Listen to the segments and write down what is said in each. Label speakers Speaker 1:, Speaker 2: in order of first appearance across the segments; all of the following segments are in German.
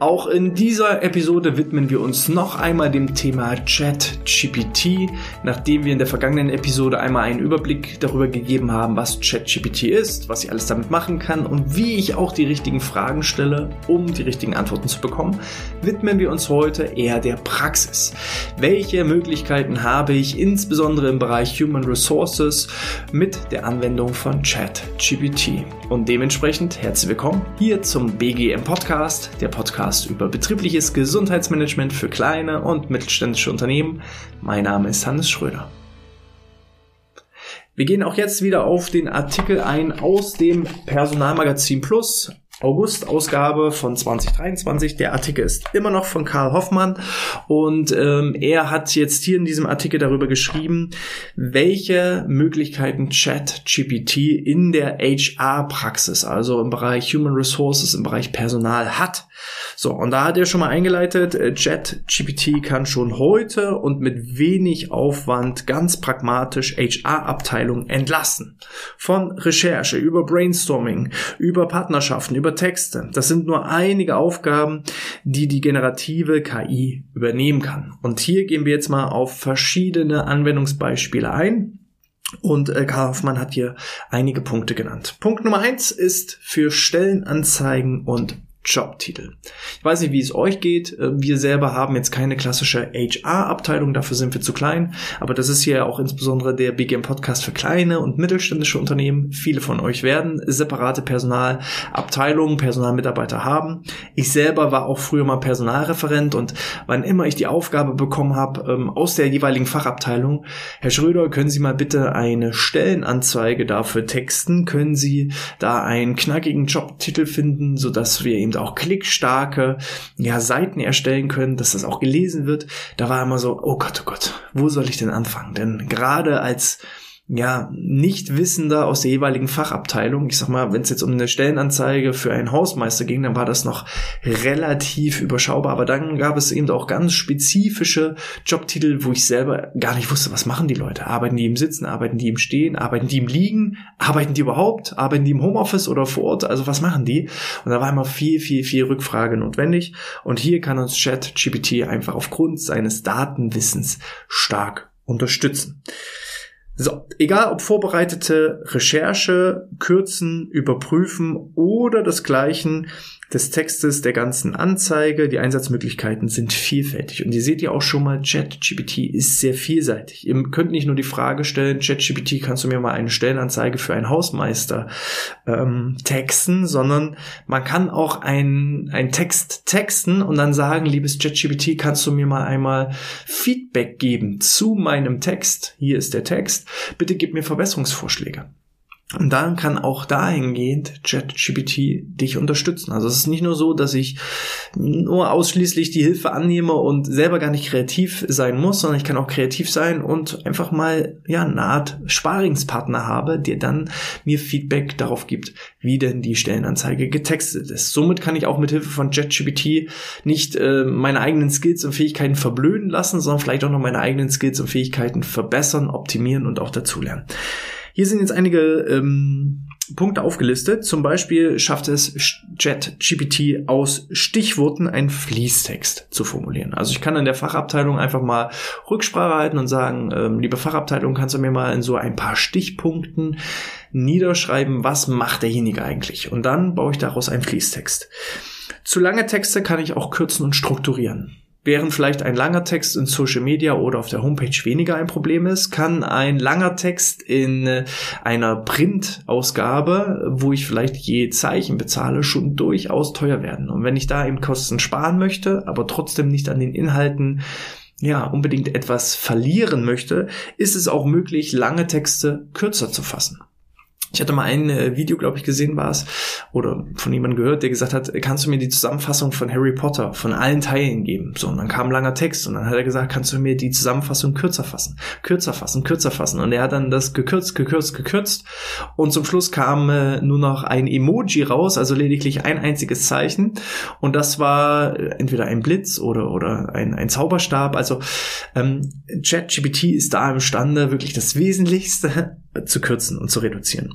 Speaker 1: Auch in dieser Episode widmen wir uns noch einmal dem Thema ChatGPT, nachdem wir in der vergangenen Episode einmal einen Überblick darüber gegeben haben, was ChatGPT ist, was ich alles damit machen kann und wie ich auch die richtigen Fragen stelle, um die richtigen Antworten zu bekommen, widmen wir uns heute eher der Praxis. Welche Möglichkeiten habe ich insbesondere im Bereich Human Resources mit der Anwendung von ChatGPT? Und dementsprechend herzlich willkommen hier zum BGM Podcast, der Podcast Podcast über betriebliches Gesundheitsmanagement für kleine und mittelständische Unternehmen. Mein Name ist Hannes Schröder. Wir gehen auch jetzt wieder auf den Artikel ein aus dem Personalmagazin Plus August-Ausgabe von 2023. Der Artikel ist immer noch von Karl Hoffmann und ähm, er hat jetzt hier in diesem Artikel darüber geschrieben, welche Möglichkeiten ChatGPT in der HR-Praxis, also im Bereich Human Resources, im Bereich Personal hat. So, und da hat er schon mal eingeleitet, äh, ChatGPT kann schon heute und mit wenig Aufwand ganz pragmatisch HR-Abteilungen entlasten. Von Recherche über Brainstorming, über Partnerschaften, über über Texte. Das sind nur einige Aufgaben, die die generative KI übernehmen kann. Und hier gehen wir jetzt mal auf verschiedene Anwendungsbeispiele ein. Und äh, Karl Hoffmann hat hier einige Punkte genannt. Punkt Nummer eins ist für Stellenanzeigen und Jobtitel. Ich weiß nicht, wie es euch geht. Äh, wir selber haben jetzt keine klassische HR-Abteilung, dafür sind wir zu klein. Aber das ist hier auch insbesondere der BGM Podcast für kleine und mittelständische Unternehmen. Viele von euch werden separate Personalabteilungen, Personalmitarbeiter haben. Ich selber war auch früher mal Personalreferent und wann immer ich die Aufgabe bekommen habe ähm, aus der jeweiligen Fachabteilung, Herr Schröder, können Sie mal bitte eine Stellenanzeige dafür texten? Können Sie da einen knackigen Jobtitel finden, sodass wir eben auch klickstarke ja, Seiten erstellen können, dass das auch gelesen wird. Da war immer so, oh Gott, oh Gott, wo soll ich denn anfangen? Denn gerade als ja, Nichtwissender aus der jeweiligen Fachabteilung. Ich sag mal, wenn es jetzt um eine Stellenanzeige für einen Hausmeister ging, dann war das noch relativ überschaubar. Aber dann gab es eben auch ganz spezifische Jobtitel, wo ich selber gar nicht wusste, was machen die Leute? Arbeiten die im Sitzen, arbeiten die im Stehen, arbeiten die im Liegen, arbeiten die überhaupt, arbeiten die im Homeoffice oder vor Ort? Also was machen die? Und da war immer viel, viel, viel Rückfrage notwendig. Und hier kann uns ChatGPT einfach aufgrund seines Datenwissens stark unterstützen. So, egal ob vorbereitete Recherche, Kürzen, Überprüfen oder desgleichen, des Textes, der ganzen Anzeige. Die Einsatzmöglichkeiten sind vielfältig. Und ihr seht ja auch schon mal, ChatGPT ist sehr vielseitig. Ihr könnt nicht nur die Frage stellen, ChatGPT, kannst du mir mal eine Stellenanzeige für einen Hausmeister ähm, texten, sondern man kann auch einen Text texten und dann sagen, liebes ChatGPT, kannst du mir mal einmal Feedback geben zu meinem Text? Hier ist der Text. Bitte gib mir Verbesserungsvorschläge. Und dann kann auch dahingehend ChatGPT dich unterstützen. Also es ist nicht nur so, dass ich nur ausschließlich die Hilfe annehme und selber gar nicht kreativ sein muss, sondern ich kann auch kreativ sein und einfach mal ja eine Art Sparingspartner habe, der dann mir Feedback darauf gibt, wie denn die Stellenanzeige getextet ist. Somit kann ich auch mit Hilfe von ChatGPT nicht äh, meine eigenen Skills und Fähigkeiten verblöden lassen, sondern vielleicht auch noch meine eigenen Skills und Fähigkeiten verbessern, optimieren und auch dazulernen. Hier sind jetzt einige ähm, Punkte aufgelistet. Zum Beispiel schafft es ChatGPT aus Stichworten einen Fließtext zu formulieren. Also ich kann in der Fachabteilung einfach mal Rücksprache halten und sagen, ähm, liebe Fachabteilung, kannst du mir mal in so ein paar Stichpunkten niederschreiben, was macht derjenige eigentlich? Und dann baue ich daraus einen Fließtext. Zu lange Texte kann ich auch kürzen und strukturieren. Während vielleicht ein langer Text in Social Media oder auf der Homepage weniger ein Problem ist, kann ein langer Text in äh, einer Print-Ausgabe, wo ich vielleicht je Zeichen bezahle, schon durchaus teuer werden. Und wenn ich da eben Kosten sparen möchte, aber trotzdem nicht an den Inhalten ja, unbedingt etwas verlieren möchte, ist es auch möglich, lange Texte kürzer zu fassen. Ich hatte mal ein äh, Video, glaube ich, gesehen war es, oder von jemandem gehört, der gesagt hat, kannst du mir die Zusammenfassung von Harry Potter von allen Teilen geben? So, und dann kam ein langer Text und dann hat er gesagt, kannst du mir die Zusammenfassung kürzer fassen, kürzer fassen, kürzer fassen. Und er hat dann das gekürzt, gekürzt, gekürzt und zum Schluss kam äh, nur noch ein Emoji raus, also lediglich ein einziges Zeichen. Und das war äh, entweder ein Blitz oder, oder ein, ein Zauberstab. Also ähm, ChatGPT ist da imstande, wirklich das Wesentlichste zu kürzen und zu reduzieren.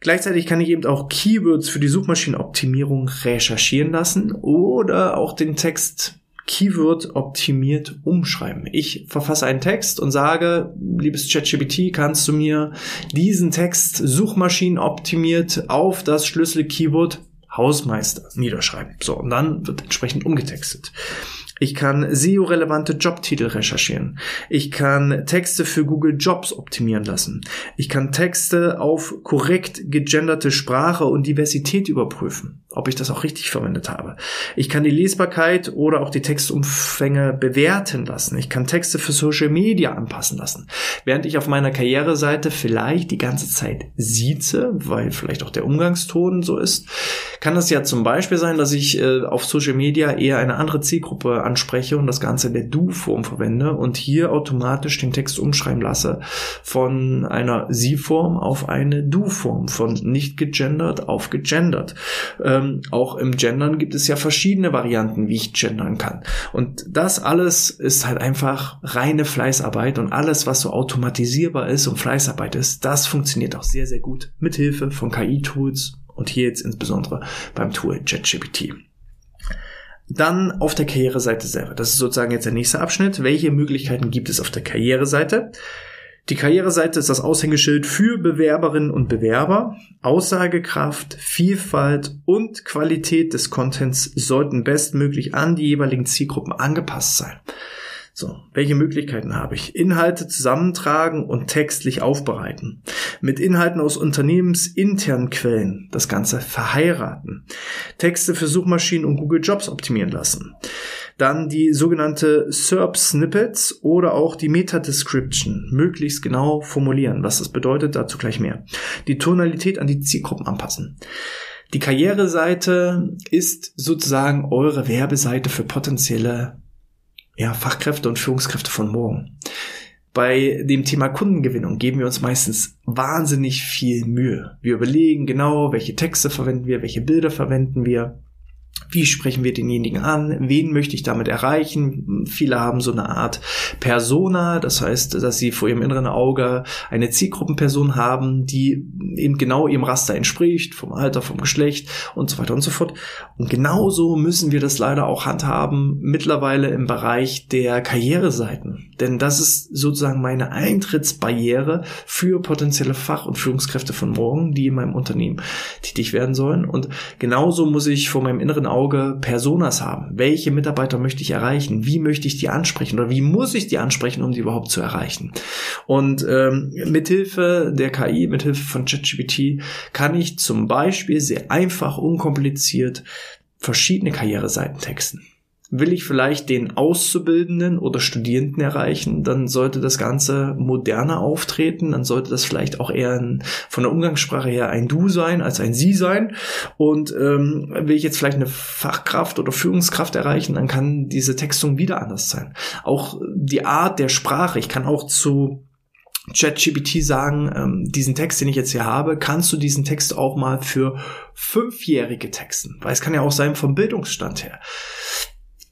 Speaker 1: Gleichzeitig kann ich eben auch Keywords für die Suchmaschinenoptimierung recherchieren lassen oder auch den Text Keyword optimiert umschreiben. Ich verfasse einen Text und sage, liebes ChatGPT, kannst du mir diesen Text Suchmaschinen optimiert auf das Schlüssel Keyword Hausmeister niederschreiben. So, und dann wird entsprechend umgetextet. Ich kann SEO-relevante Jobtitel recherchieren. Ich kann Texte für Google Jobs optimieren lassen. Ich kann Texte auf korrekt gegenderte Sprache und Diversität überprüfen, ob ich das auch richtig verwendet habe. Ich kann die Lesbarkeit oder auch die Textumfänge bewerten lassen. Ich kann Texte für Social Media anpassen lassen. Während ich auf meiner Karriereseite vielleicht die ganze Zeit sieze, weil vielleicht auch der Umgangston so ist, kann das ja zum Beispiel sein, dass ich äh, auf Social Media eher eine andere Zielgruppe anspreche und das Ganze in der Du-Form verwende und hier automatisch den Text umschreiben lasse von einer Sie-Form auf eine Du-Form, von nicht gegendert auf gegendert. Ähm, auch im Gendern gibt es ja verschiedene Varianten, wie ich gendern kann. Und das alles ist halt einfach reine Fleißarbeit und alles, was so automatisierbar ist und Fleißarbeit ist, das funktioniert auch sehr, sehr gut mit Hilfe von KI-Tools und hier jetzt insbesondere beim Tool ChatGPT. Dann auf der Karriereseite selber. Das ist sozusagen jetzt der nächste Abschnitt. Welche Möglichkeiten gibt es auf der Karriereseite? Die Karriereseite ist das Aushängeschild für Bewerberinnen und Bewerber. Aussagekraft, Vielfalt und Qualität des Contents sollten bestmöglich an die jeweiligen Zielgruppen angepasst sein. So, welche Möglichkeiten habe ich? Inhalte zusammentragen und textlich aufbereiten. Mit Inhalten aus unternehmensinternen Quellen das Ganze verheiraten. Texte für Suchmaschinen und Google Jobs optimieren lassen. Dann die sogenannte SERP Snippets oder auch die Meta Description möglichst genau formulieren. Was das bedeutet, dazu gleich mehr. Die Tonalität an die Zielgruppen anpassen. Die Karriereseite ist sozusagen eure Werbeseite für potenzielle ja, Fachkräfte und Führungskräfte von morgen. Bei dem Thema Kundengewinnung geben wir uns meistens wahnsinnig viel Mühe. Wir überlegen genau, welche Texte verwenden wir, welche Bilder verwenden wir. Wie sprechen wir denjenigen an? Wen möchte ich damit erreichen? Viele haben so eine Art Persona, das heißt, dass sie vor ihrem inneren Auge eine Zielgruppenperson haben, die eben genau ihrem Raster entspricht, vom Alter, vom Geschlecht und so weiter und so fort. Und genauso müssen wir das leider auch handhaben, mittlerweile im Bereich der Karriereseiten. Denn das ist sozusagen meine Eintrittsbarriere für potenzielle Fach- und Führungskräfte von morgen, die in meinem Unternehmen tätig werden sollen. Und genauso muss ich vor meinem inneren Auge Personas haben. Welche Mitarbeiter möchte ich erreichen? Wie möchte ich die ansprechen? Oder wie muss ich die ansprechen, um die überhaupt zu erreichen? Und ähm, mithilfe der KI, mithilfe von ChatGPT kann ich zum Beispiel sehr einfach, unkompliziert verschiedene Karriereseiten texten. Will ich vielleicht den Auszubildenden oder Studierenden erreichen, dann sollte das Ganze moderner auftreten, dann sollte das vielleicht auch eher ein, von der Umgangssprache her ein Du sein als ein Sie sein. Und ähm, will ich jetzt vielleicht eine Fachkraft oder Führungskraft erreichen, dann kann diese Textung wieder anders sein. Auch die Art der Sprache, ich kann auch zu ChatGPT sagen, ähm, diesen Text, den ich jetzt hier habe, kannst du diesen Text auch mal für Fünfjährige texten? Weil es kann ja auch sein vom Bildungsstand her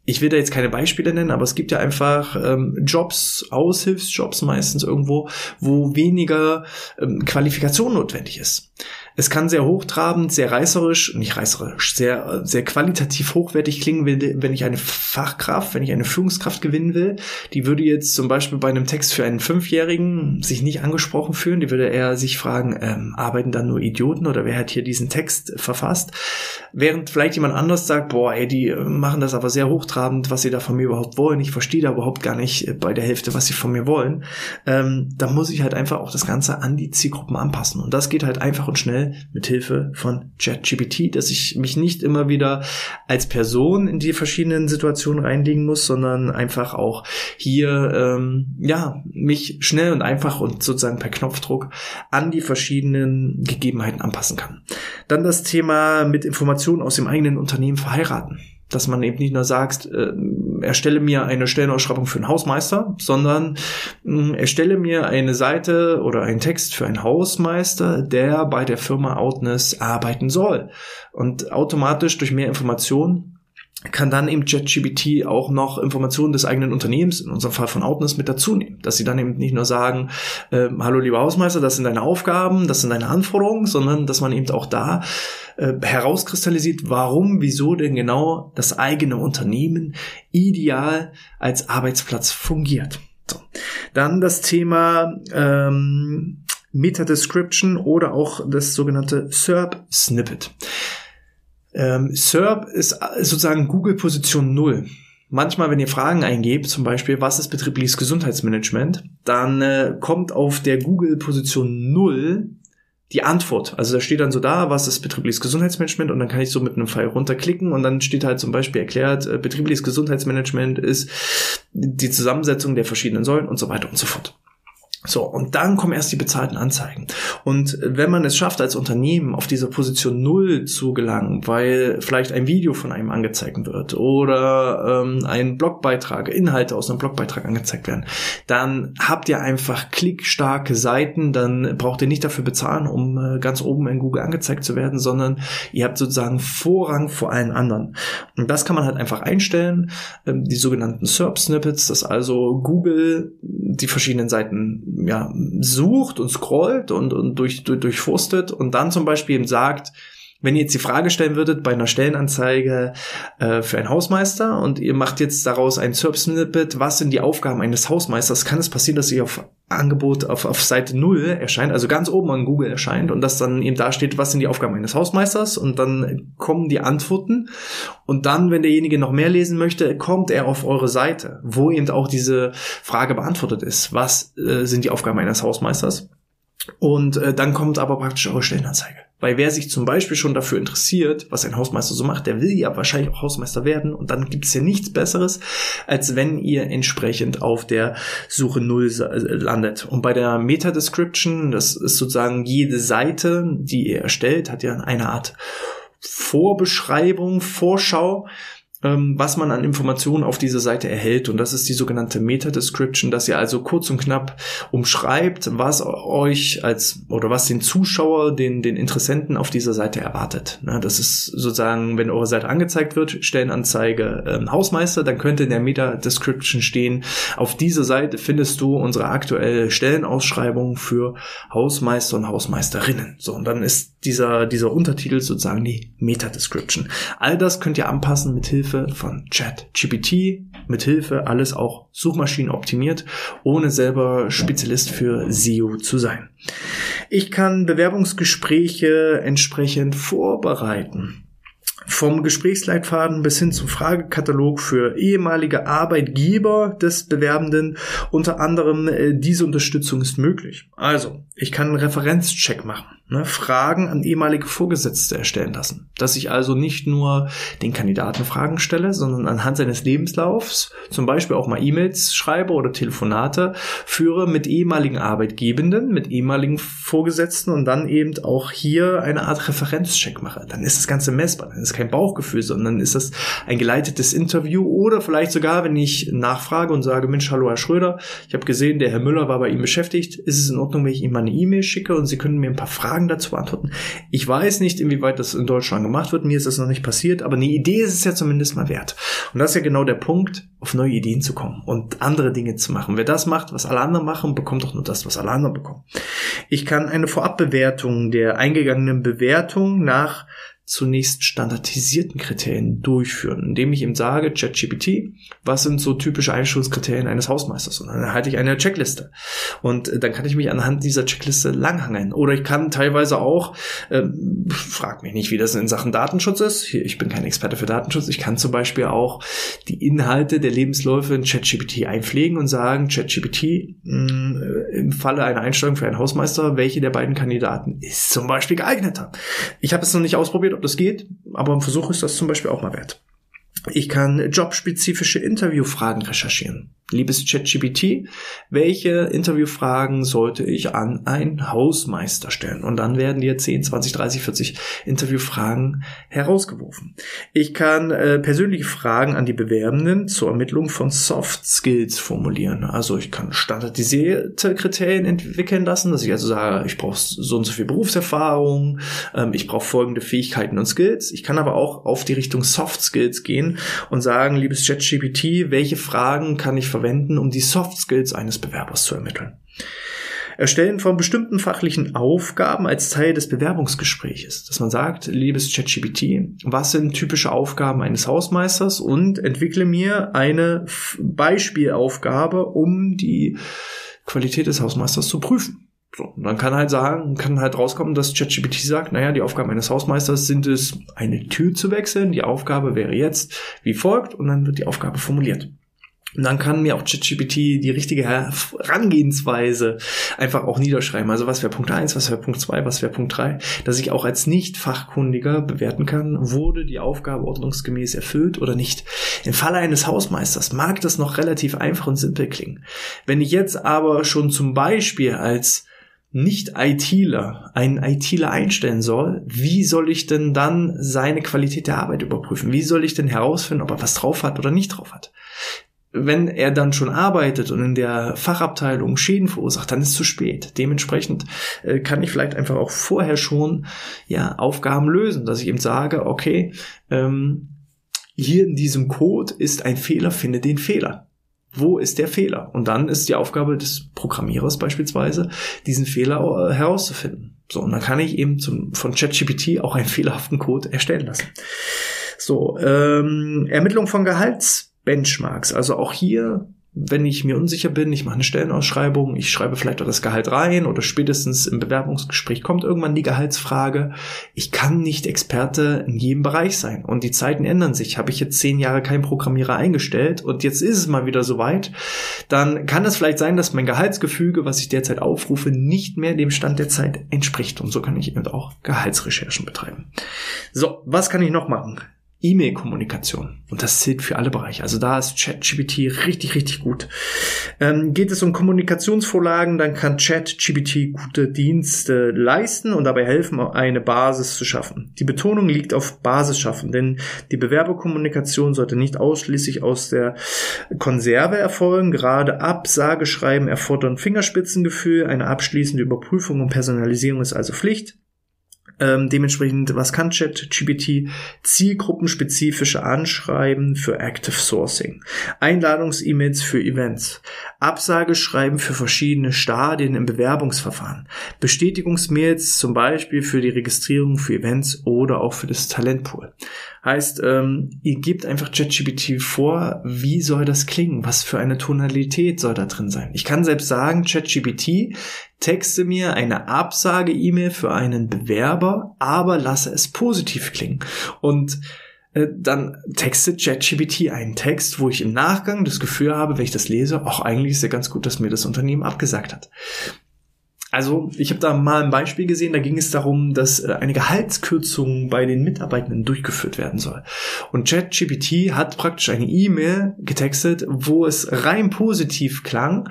Speaker 1: ich will da jetzt keine Beispiele nennen, aber es gibt ja einfach ähm, Jobs, Aushilfsjobs meistens irgendwo, wo weniger ähm, Qualifikation notwendig ist. Es kann sehr hochtrabend, sehr reißerisch, nicht reißerisch, sehr, sehr qualitativ hochwertig klingen, wenn ich eine Fachkraft, wenn ich eine Führungskraft gewinnen will. Die würde jetzt zum Beispiel bei einem Text für einen Fünfjährigen sich nicht angesprochen fühlen. Die würde eher sich fragen, ähm, arbeiten da nur Idioten oder wer hat hier diesen Text verfasst? Während vielleicht jemand anders sagt, boah, ey, die machen das aber sehr hochtrabend, was sie da von mir überhaupt wollen. Ich verstehe da überhaupt gar nicht bei der Hälfte, was sie von mir wollen. Ähm, da muss ich halt einfach auch das Ganze an die Zielgruppen anpassen. Und das geht halt einfach und schnell mit Hilfe von ChatGPT, dass ich mich nicht immer wieder als Person in die verschiedenen Situationen reinlegen muss, sondern einfach auch hier ähm, ja mich schnell und einfach und sozusagen per Knopfdruck an die verschiedenen Gegebenheiten anpassen kann. Dann das Thema mit Informationen aus dem eigenen Unternehmen verheiraten dass man eben nicht nur sagt, äh, erstelle mir eine Stellenausschreibung für einen Hausmeister, sondern äh, erstelle mir eine Seite oder einen Text für einen Hausmeister, der bei der Firma Outness arbeiten soll. Und automatisch durch mehr Informationen kann dann eben ChatGPT auch noch Informationen des eigenen Unternehmens, in unserem Fall von Outness, mit dazu nehmen. Dass sie dann eben nicht nur sagen, äh, hallo lieber Hausmeister, das sind deine Aufgaben, das sind deine Anforderungen, sondern dass man eben auch da äh, herauskristallisiert, warum, wieso denn genau das eigene Unternehmen ideal als Arbeitsplatz fungiert. So. Dann das Thema ähm, Meta-Description oder auch das sogenannte SERP-Snippet. Ähm, SERP ist sozusagen Google Position Null. Manchmal, wenn ihr Fragen eingebt, zum Beispiel, was ist betriebliches Gesundheitsmanagement, dann äh, kommt auf der Google Position Null die Antwort. Also da steht dann so da, was ist betriebliches Gesundheitsmanagement und dann kann ich so mit einem Pfeil runterklicken und dann steht halt zum Beispiel erklärt, äh, betriebliches Gesundheitsmanagement ist die Zusammensetzung der verschiedenen Säulen und so weiter und so fort. So, und dann kommen erst die bezahlten Anzeigen. Und wenn man es schafft, als Unternehmen auf diese Position Null zu gelangen, weil vielleicht ein Video von einem angezeigt wird oder ähm, ein Blogbeitrag, Inhalte aus einem Blogbeitrag angezeigt werden, dann habt ihr einfach klickstarke Seiten, dann braucht ihr nicht dafür bezahlen, um äh, ganz oben in Google angezeigt zu werden, sondern ihr habt sozusagen Vorrang vor allen anderen. Und das kann man halt einfach einstellen, ähm, die sogenannten SERP-Snippets, dass also Google die verschiedenen Seiten ja, sucht und scrollt und, und durch, durch, durchforstet und dann zum Beispiel eben sagt, wenn ihr jetzt die Frage stellen würdet bei einer Stellenanzeige äh, für einen Hausmeister und ihr macht jetzt daraus ein SERP-Snippet, was sind die Aufgaben eines Hausmeisters, kann es passieren, dass ihr auf Angebot auf, auf Seite 0 erscheint, also ganz oben an Google erscheint und dass dann eben da steht, was sind die Aufgaben eines Hausmeisters und dann kommen die Antworten und dann, wenn derjenige noch mehr lesen möchte, kommt er auf eure Seite, wo eben auch diese Frage beantwortet ist. Was äh, sind die Aufgaben eines Hausmeisters? Und äh, dann kommt aber praktisch eure Stellenanzeige. Weil wer sich zum Beispiel schon dafür interessiert, was ein Hausmeister so macht, der will ja wahrscheinlich auch Hausmeister werden. Und dann gibt es ja nichts Besseres, als wenn ihr entsprechend auf der Suche Null äh, landet. Und bei der Meta-Description, das ist sozusagen jede Seite, die ihr erstellt, hat ja eine Art Vorbeschreibung, Vorschau ähm, was man an Informationen auf dieser Seite erhält. Und das ist die sogenannte Meta-Description, dass ihr also kurz und knapp umschreibt, was euch als oder was den Zuschauer, den, den Interessenten auf dieser Seite erwartet. Das ist sozusagen, wenn eure Seite angezeigt wird, Stellenanzeige äh, Hausmeister, dann könnte in der Meta-Description stehen, auf dieser Seite findest du unsere aktuelle Stellenausschreibung für Hausmeister und Hausmeisterinnen. So, und dann ist dieser, dieser Untertitel sozusagen die Meta-Description. All das könnt ihr anpassen mit Hilfe von ChatGPT, mit Hilfe alles auch Suchmaschinen optimiert, ohne selber Spezialist für SEO zu sein. Ich kann Bewerbungsgespräche entsprechend vorbereiten. Vom Gesprächsleitfaden bis hin zum Fragekatalog für ehemalige Arbeitgeber des Bewerbenden. Unter anderem äh, diese Unterstützung ist möglich. Also, ich kann einen Referenzcheck machen ne, Fragen an ehemalige Vorgesetzte erstellen lassen. Dass ich also nicht nur den Kandidaten Fragen stelle, sondern anhand seines Lebenslaufs zum Beispiel auch mal E-Mails schreibe oder Telefonate führe mit ehemaligen Arbeitgebenden, mit ehemaligen Vorgesetzten und dann eben auch hier eine Art Referenzcheck mache. Dann ist das Ganze messbar. Dann ist kein Bauchgefühl, sondern ist das ein geleitetes Interview oder vielleicht sogar, wenn ich nachfrage und sage, Mensch, hallo Herr Schröder, ich habe gesehen, der Herr Müller war bei Ihnen beschäftigt. Ist es in Ordnung, wenn ich Ihnen mal eine E-Mail schicke und Sie können mir ein paar Fragen Fragen dazu beantworten. Ich weiß nicht, inwieweit das in Deutschland gemacht wird. Mir ist das noch nicht passiert, aber eine Idee ist es ja zumindest mal wert. Und das ist ja genau der Punkt, auf neue Ideen zu kommen und andere Dinge zu machen. Wer das macht, was alle anderen machen, bekommt auch nur das, was alle anderen bekommen. Ich kann eine Vorabbewertung der eingegangenen Bewertung nach zunächst standardisierten Kriterien durchführen, indem ich ihm sage, ChatGPT, was sind so typische Einstellungskriterien eines Hausmeisters? Und dann erhalte ich eine Checkliste. Und äh, dann kann ich mich anhand dieser Checkliste langhangeln. Oder ich kann teilweise auch, ähm, frag mich nicht, wie das in Sachen Datenschutz ist. Ich bin kein Experte für Datenschutz. Ich kann zum Beispiel auch die Inhalte der Lebensläufe in ChatGPT einpflegen und sagen, ChatGPT, mm, äh, im Falle einer Einstellung für einen Hausmeister, welche der beiden Kandidaten ist zum Beispiel geeigneter? Ich habe es noch nicht ausprobiert, ob das geht, aber ein Versuch ist das zum Beispiel auch mal wert. Ich kann jobspezifische Interviewfragen recherchieren. Liebes ChatGPT, welche Interviewfragen sollte ich an einen Hausmeister stellen? Und dann werden dir 10, 20, 30, 40 Interviewfragen herausgeworfen. Ich kann äh, persönliche Fragen an die Bewerbenden zur Ermittlung von Soft Skills formulieren. Also ich kann standardisierte Kriterien entwickeln lassen, dass ich also sage, ich brauche so und so viel Berufserfahrung, ähm, ich brauche folgende Fähigkeiten und Skills. Ich kann aber auch auf die Richtung Soft Skills gehen und sagen, liebes ChatGPT, welche Fragen kann ich verwenden, um die Soft Skills eines Bewerbers zu ermitteln. Erstellen von bestimmten fachlichen Aufgaben als Teil des Bewerbungsgespräches, dass man sagt, liebes ChatGPT, was sind typische Aufgaben eines Hausmeisters und entwickle mir eine Beispielaufgabe, um die Qualität des Hausmeisters zu prüfen. So, und dann kann halt sagen, kann halt rauskommen, dass ChatGPT sagt, naja, die Aufgaben eines Hausmeisters sind es, eine Tür zu wechseln. Die Aufgabe wäre jetzt wie folgt und dann wird die Aufgabe formuliert. Und dann kann mir auch ChatGPT die richtige Herangehensweise einfach auch niederschreiben. Also was wäre Punkt 1, was wäre Punkt 2, was wäre Punkt 3, dass ich auch als Nicht-Fachkundiger bewerten kann, wurde die Aufgabe ordnungsgemäß erfüllt oder nicht. Im Falle eines Hausmeisters mag das noch relativ einfach und simpel klingen. Wenn ich jetzt aber schon zum Beispiel als nicht-ITler einen ITler einstellen soll, wie soll ich denn dann seine Qualität der Arbeit überprüfen? Wie soll ich denn herausfinden, ob er was drauf hat oder nicht drauf hat? Wenn er dann schon arbeitet und in der Fachabteilung Schäden verursacht, dann ist es zu spät. Dementsprechend äh, kann ich vielleicht einfach auch vorher schon ja Aufgaben lösen, dass ich ihm sage, okay, ähm, hier in diesem Code ist ein Fehler, finde den Fehler. Wo ist der Fehler? Und dann ist die Aufgabe des Programmierers beispielsweise, diesen Fehler äh, herauszufinden. So, und dann kann ich eben zum, von ChatGPT auch einen fehlerhaften Code erstellen lassen. So, ähm, Ermittlung von Gehalts Benchmarks. Also auch hier, wenn ich mir unsicher bin, ich mache eine Stellenausschreibung, ich schreibe vielleicht auch das Gehalt rein oder spätestens im Bewerbungsgespräch kommt irgendwann die Gehaltsfrage. Ich kann nicht Experte in jedem Bereich sein und die Zeiten ändern sich. Habe ich jetzt zehn Jahre keinen Programmierer eingestellt und jetzt ist es mal wieder soweit, dann kann es vielleicht sein, dass mein Gehaltsgefüge, was ich derzeit aufrufe, nicht mehr dem Stand der Zeit entspricht und so kann ich eben auch Gehaltsrecherchen betreiben. So, was kann ich noch machen? E-Mail-Kommunikation. Und das zählt für alle Bereiche. Also da ist ChatGPT richtig, richtig gut. Ähm, geht es um Kommunikationsvorlagen, dann kann ChatGPT gute Dienste leisten und dabei helfen, eine Basis zu schaffen. Die Betonung liegt auf Basis schaffen, denn die Bewerberkommunikation sollte nicht ausschließlich aus der Konserve erfolgen. Gerade Absageschreiben erfordern Fingerspitzengefühl. Eine abschließende Überprüfung und Personalisierung ist also Pflicht. Ähm, dementsprechend, was kann ChatGPT? Zielgruppenspezifische Anschreiben für Active Sourcing, Einladungs-E-Mails für Events, Absageschreiben für verschiedene Stadien im Bewerbungsverfahren, Bestätigungsmails zum Beispiel für die Registrierung für Events oder auch für das Talentpool. Heißt, ähm, ihr gebt einfach ChatGPT vor, wie soll das klingen? Was für eine Tonalität soll da drin sein? Ich kann selbst sagen, ChatGPT, texte mir eine Absage-E-Mail für einen Bewerber, aber lasse es positiv klingen. Und äh, dann textet ChatGPT einen Text, wo ich im Nachgang das Gefühl habe, wenn ich das lese, auch eigentlich ist ja ganz gut, dass mir das Unternehmen abgesagt hat. Also ich habe da mal ein Beispiel gesehen, da ging es darum, dass äh, eine Gehaltskürzung bei den Mitarbeitenden durchgeführt werden soll. Und ChatGPT hat praktisch eine E-Mail getextet, wo es rein positiv klang,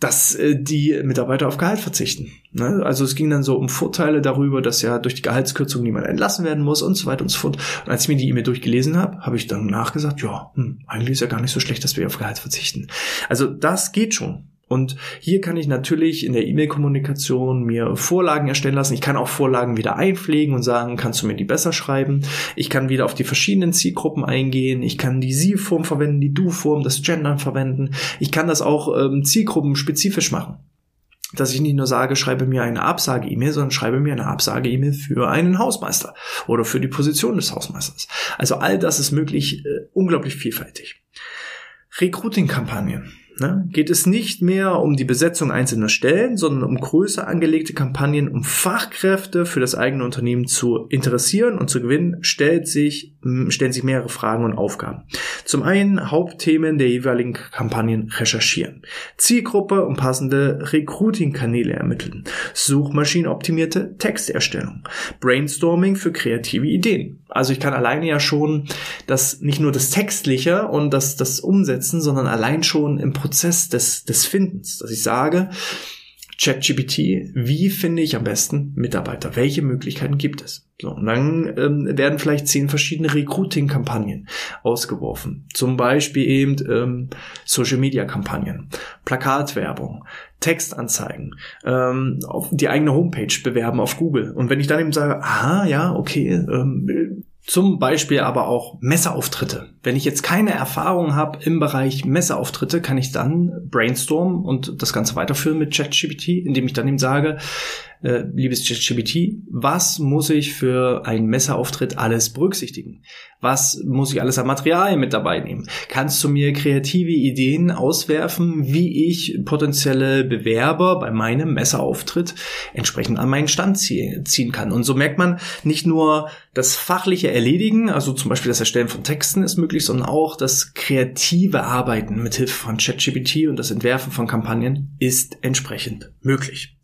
Speaker 1: dass äh, die Mitarbeiter auf Gehalt verzichten. Ne? Also es ging dann so um Vorteile darüber, dass ja durch die Gehaltskürzung niemand entlassen werden muss und so weiter und so fort. Und als ich mir die E-Mail durchgelesen habe, habe ich dann nachgesagt, ja, hm, eigentlich ist ja gar nicht so schlecht, dass wir auf Gehalt verzichten. Also das geht schon. Und hier kann ich natürlich in der E-Mail-Kommunikation mir Vorlagen erstellen lassen. Ich kann auch Vorlagen wieder einpflegen und sagen, kannst du mir die besser schreiben? Ich kann wieder auf die verschiedenen Zielgruppen eingehen. Ich kann die Sie-Form verwenden, die Du-Form, das Gendern verwenden. Ich kann das auch ähm, zielgruppenspezifisch machen dass ich nicht nur sage, schreibe mir eine Absage-E-Mail, sondern schreibe mir eine Absage-E-Mail für einen Hausmeister oder für die Position des Hausmeisters. Also all das ist möglich, äh, unglaublich vielfältig. Recruiting-Kampagnen. Ne, geht es nicht mehr um die Besetzung einzelner Stellen, sondern um größer angelegte Kampagnen, um Fachkräfte für das eigene Unternehmen zu interessieren und zu gewinnen, stellt sich, stellen sich mehrere Fragen und Aufgaben. Zum einen Hauptthemen der jeweiligen Kampagnen recherchieren, Zielgruppe und passende Recruiting-Kanäle ermitteln, suchmaschinenoptimierte Texterstellung, Brainstorming für kreative Ideen. Also ich kann alleine ja schon das nicht nur das Textliche und das, das Umsetzen, sondern allein schon im Prozess des, des Findens, dass ich sage, ChatGPT, wie finde ich am besten Mitarbeiter? Welche Möglichkeiten gibt es? So, und dann ähm, werden vielleicht zehn verschiedene Recruiting-Kampagnen ausgeworfen. Zum Beispiel eben ähm, Social-Media-Kampagnen, Plakatwerbung, Textanzeigen, ähm, auf die eigene Homepage bewerben auf Google. Und wenn ich dann eben sage, aha, ja, okay, ähm, zum Beispiel aber auch Messeauftritte. Wenn ich jetzt keine Erfahrung habe im Bereich Messeauftritte, kann ich dann brainstormen und das Ganze weiterführen mit ChatGPT, indem ich dann ihm sage, äh, liebes ChatGPT, was muss ich für einen Messeauftritt alles berücksichtigen? Was muss ich alles an Material mit dabei nehmen? Kannst du mir kreative Ideen auswerfen, wie ich potenzielle Bewerber bei meinem Messeauftritt entsprechend an meinen Stand ziehen kann? Und so merkt man nicht nur das fachliche Erledigen, also zum Beispiel das Erstellen von Texten ist möglich, sondern auch das kreative Arbeiten mit Hilfe von ChatGPT und das Entwerfen von Kampagnen ist entsprechend möglich.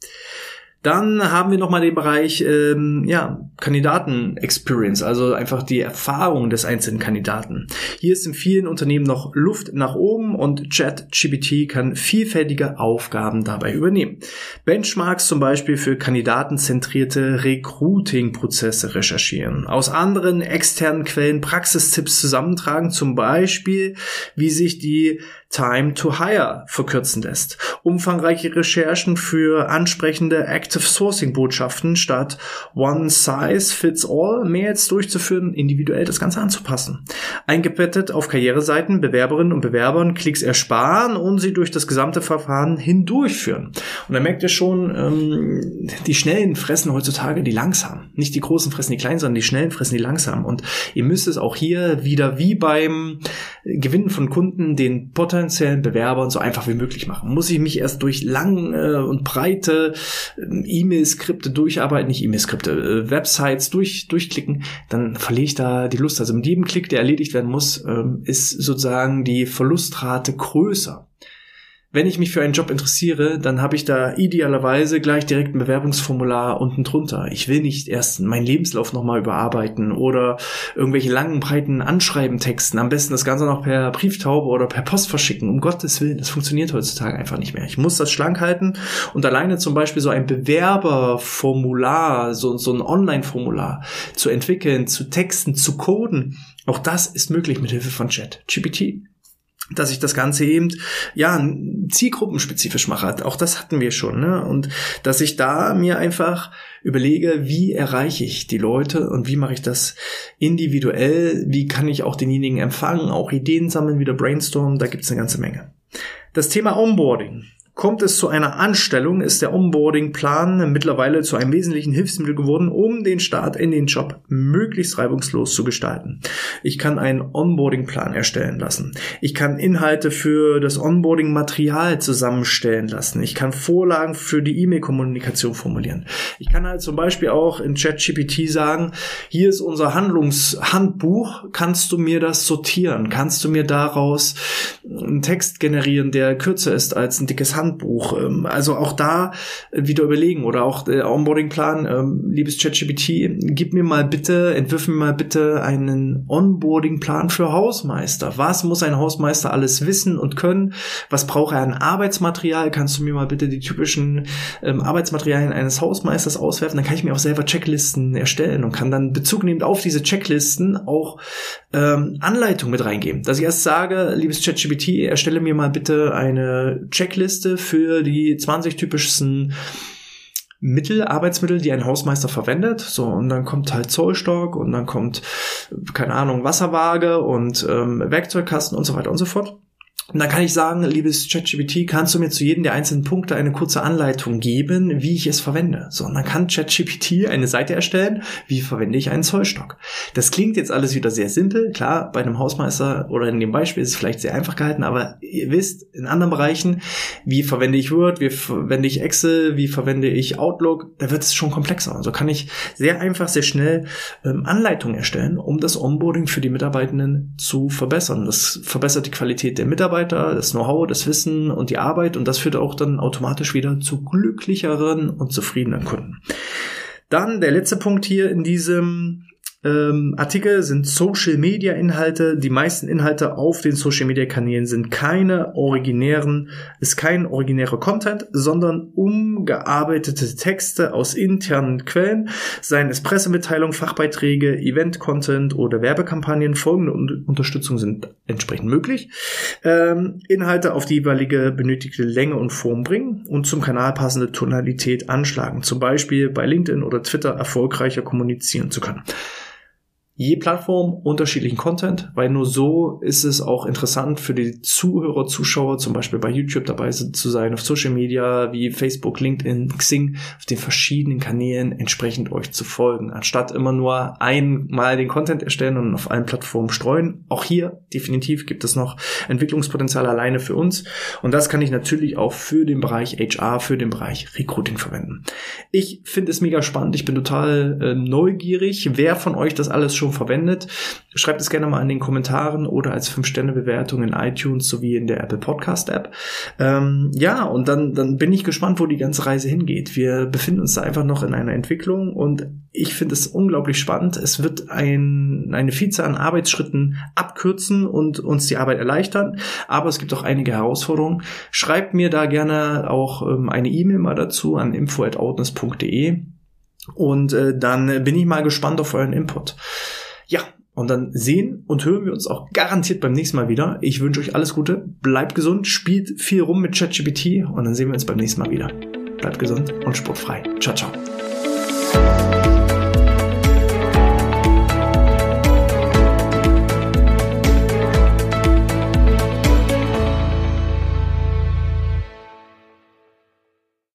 Speaker 1: Dann haben wir nochmal den Bereich ähm, ja, Kandidaten-Experience, also einfach die Erfahrung des einzelnen Kandidaten. Hier ist in vielen Unternehmen noch Luft nach oben und ChatGPT kann vielfältige Aufgaben dabei übernehmen. Benchmarks zum Beispiel für kandidatenzentrierte Recruiting-Prozesse recherchieren, aus anderen externen Quellen Praxistipps zusammentragen, zum Beispiel wie sich die Time to Hire verkürzen lässt. Umfangreiche Recherchen für ansprechende Active Sourcing Botschaften statt One Size Fits All Mails durchzuführen, individuell das Ganze anzupassen. Eingebettet auf Karriereseiten Bewerberinnen und Bewerbern Klicks ersparen und sie durch das gesamte Verfahren hindurchführen. Und da merkt ihr schon, ähm, die Schnellen fressen heutzutage die Langsamen. Nicht die Großen fressen die Kleinen, sondern die Schnellen fressen die Langsamen. Und ihr müsst es auch hier wieder wie beim Gewinnen von Kunden den Potenzial potenziellen Bewerbern so einfach wie möglich machen. Muss ich mich erst durch lange und breite äh, E-Mail-Skripte durcharbeiten, nicht E-Mail-Skripte, äh, Websites durch, durchklicken, dann verliere ich da die Lust. Also mit jedem Klick, der erledigt werden muss, ähm, ist sozusagen die Verlustrate größer wenn ich mich für einen Job interessiere, dann habe ich da idealerweise gleich direkt ein Bewerbungsformular unten drunter. Ich will nicht erst meinen Lebenslauf nochmal überarbeiten oder irgendwelche langen, breiten Anschreiben texten. Am besten das Ganze noch per Brieftaube oder per Post verschicken. Um Gottes Willen, das funktioniert heutzutage einfach nicht mehr. Ich muss das schlank halten und alleine zum Beispiel so ein Bewerberformular, so, so ein Online-Formular zu entwickeln, zu texten, zu coden, auch das ist möglich mit Hilfe von Chat, GPT dass ich das Ganze eben, ja, zielgruppenspezifisch mache. Auch das hatten wir schon, ne? Und dass ich da mir einfach überlege, wie erreiche ich die Leute und wie mache ich das individuell? Wie kann ich auch denjenigen empfangen, auch Ideen sammeln, wieder brainstormen? Da gibt's eine ganze Menge. Das Thema Onboarding Kommt es zu einer Anstellung, ist der Onboarding-Plan mittlerweile zu einem wesentlichen Hilfsmittel geworden, um den Start in den Job möglichst reibungslos zu gestalten. Ich kann einen Onboarding-Plan erstellen lassen. Ich kann Inhalte für das Onboarding-Material zusammenstellen lassen. Ich kann Vorlagen für die E-Mail-Kommunikation formulieren. Ich kann halt zum Beispiel auch in ChatGPT sagen, hier ist unser Handlungshandbuch, kannst du mir das sortieren? Kannst du mir daraus einen Text generieren, der kürzer ist als ein dickes Handbuch? Handbuch. Ähm, also auch da wieder überlegen oder auch der Onboarding-Plan, ähm, liebes ChatGPT, gib mir mal bitte, entwirf mir mal bitte einen Onboarding-Plan für Hausmeister. Was muss ein Hausmeister alles wissen und können? Was braucht er an Arbeitsmaterial? Kannst du mir mal bitte die typischen ähm, Arbeitsmaterialien eines Hausmeisters auswerfen? Dann kann ich mir auch selber Checklisten erstellen und kann dann Bezug nehmend auf diese Checklisten auch ähm, Anleitung mit reingeben. Dass ich erst sage, liebes ChatGPT, erstelle mir mal bitte eine Checkliste für die 20 typischsten Mittel, Arbeitsmittel, die ein Hausmeister verwendet. So, und dann kommt halt Zollstock und dann kommt, keine Ahnung, Wasserwaage und ähm, Werkzeugkasten und so weiter und so fort. Und dann kann ich sagen, liebes ChatGPT, kannst du mir zu jedem der einzelnen Punkte eine kurze Anleitung geben, wie ich es verwende? So, und dann kann ChatGPT eine Seite erstellen, wie verwende ich einen Zollstock. Das klingt jetzt alles wieder sehr simpel. Klar, bei einem Hausmeister oder in dem Beispiel ist es vielleicht sehr einfach gehalten, aber ihr wisst, in anderen Bereichen, wie verwende ich Word, wie verwende ich Excel, wie verwende ich Outlook, da wird es schon komplexer. Also kann ich sehr einfach, sehr schnell ähm, Anleitungen erstellen, um das Onboarding für die Mitarbeitenden zu verbessern. Das verbessert die Qualität der Mitarbeiter Mitarbeiter, das Know-how, das Wissen und die Arbeit und das führt auch dann automatisch wieder zu glücklicheren und zufriedenen Kunden. Dann der letzte Punkt hier in diesem ähm, Artikel sind Social Media Inhalte. Die meisten Inhalte auf den Social Media Kanälen sind keine originären, ist kein originärer Content, sondern umgearbeitete Texte aus internen Quellen, seien es Pressemitteilungen, Fachbeiträge, Event-Content oder Werbekampagnen. Folgende Unterstützung sind entsprechend möglich. Ähm, Inhalte auf die jeweilige benötigte Länge und Form bringen und zum Kanal passende Tonalität anschlagen. Zum Beispiel bei LinkedIn oder Twitter erfolgreicher kommunizieren zu können je Plattform unterschiedlichen Content, weil nur so ist es auch interessant für die Zuhörer, Zuschauer, zum Beispiel bei YouTube dabei zu sein, auf Social Media wie Facebook, LinkedIn, Xing, auf den verschiedenen Kanälen entsprechend euch zu folgen, anstatt immer nur einmal den Content erstellen und auf allen Plattformen streuen. Auch hier definitiv gibt es noch Entwicklungspotenzial alleine für uns und das kann ich natürlich auch für den Bereich HR, für den Bereich Recruiting verwenden. Ich finde es mega spannend, ich bin total äh, neugierig, wer von euch das alles schon schon verwendet. Schreibt es gerne mal in den Kommentaren oder als 5-Sterne-Bewertung in iTunes sowie in der Apple Podcast App. Ähm, ja, und dann, dann bin ich gespannt, wo die ganze Reise hingeht. Wir befinden uns da einfach noch in einer Entwicklung und ich finde es unglaublich spannend. Es wird ein, eine Vielzahl an Arbeitsschritten abkürzen und uns die Arbeit erleichtern, aber es gibt auch einige Herausforderungen. Schreibt mir da gerne auch ähm, eine E-Mail mal dazu an info.outness.de und äh, dann bin ich mal gespannt auf euren Input. Ja, und dann sehen und hören wir uns auch garantiert beim nächsten Mal wieder. Ich wünsche euch alles Gute, bleibt gesund, spielt viel rum mit ChatGPT und dann sehen wir uns beim nächsten Mal wieder. Bleibt gesund und sportfrei. Ciao, ciao.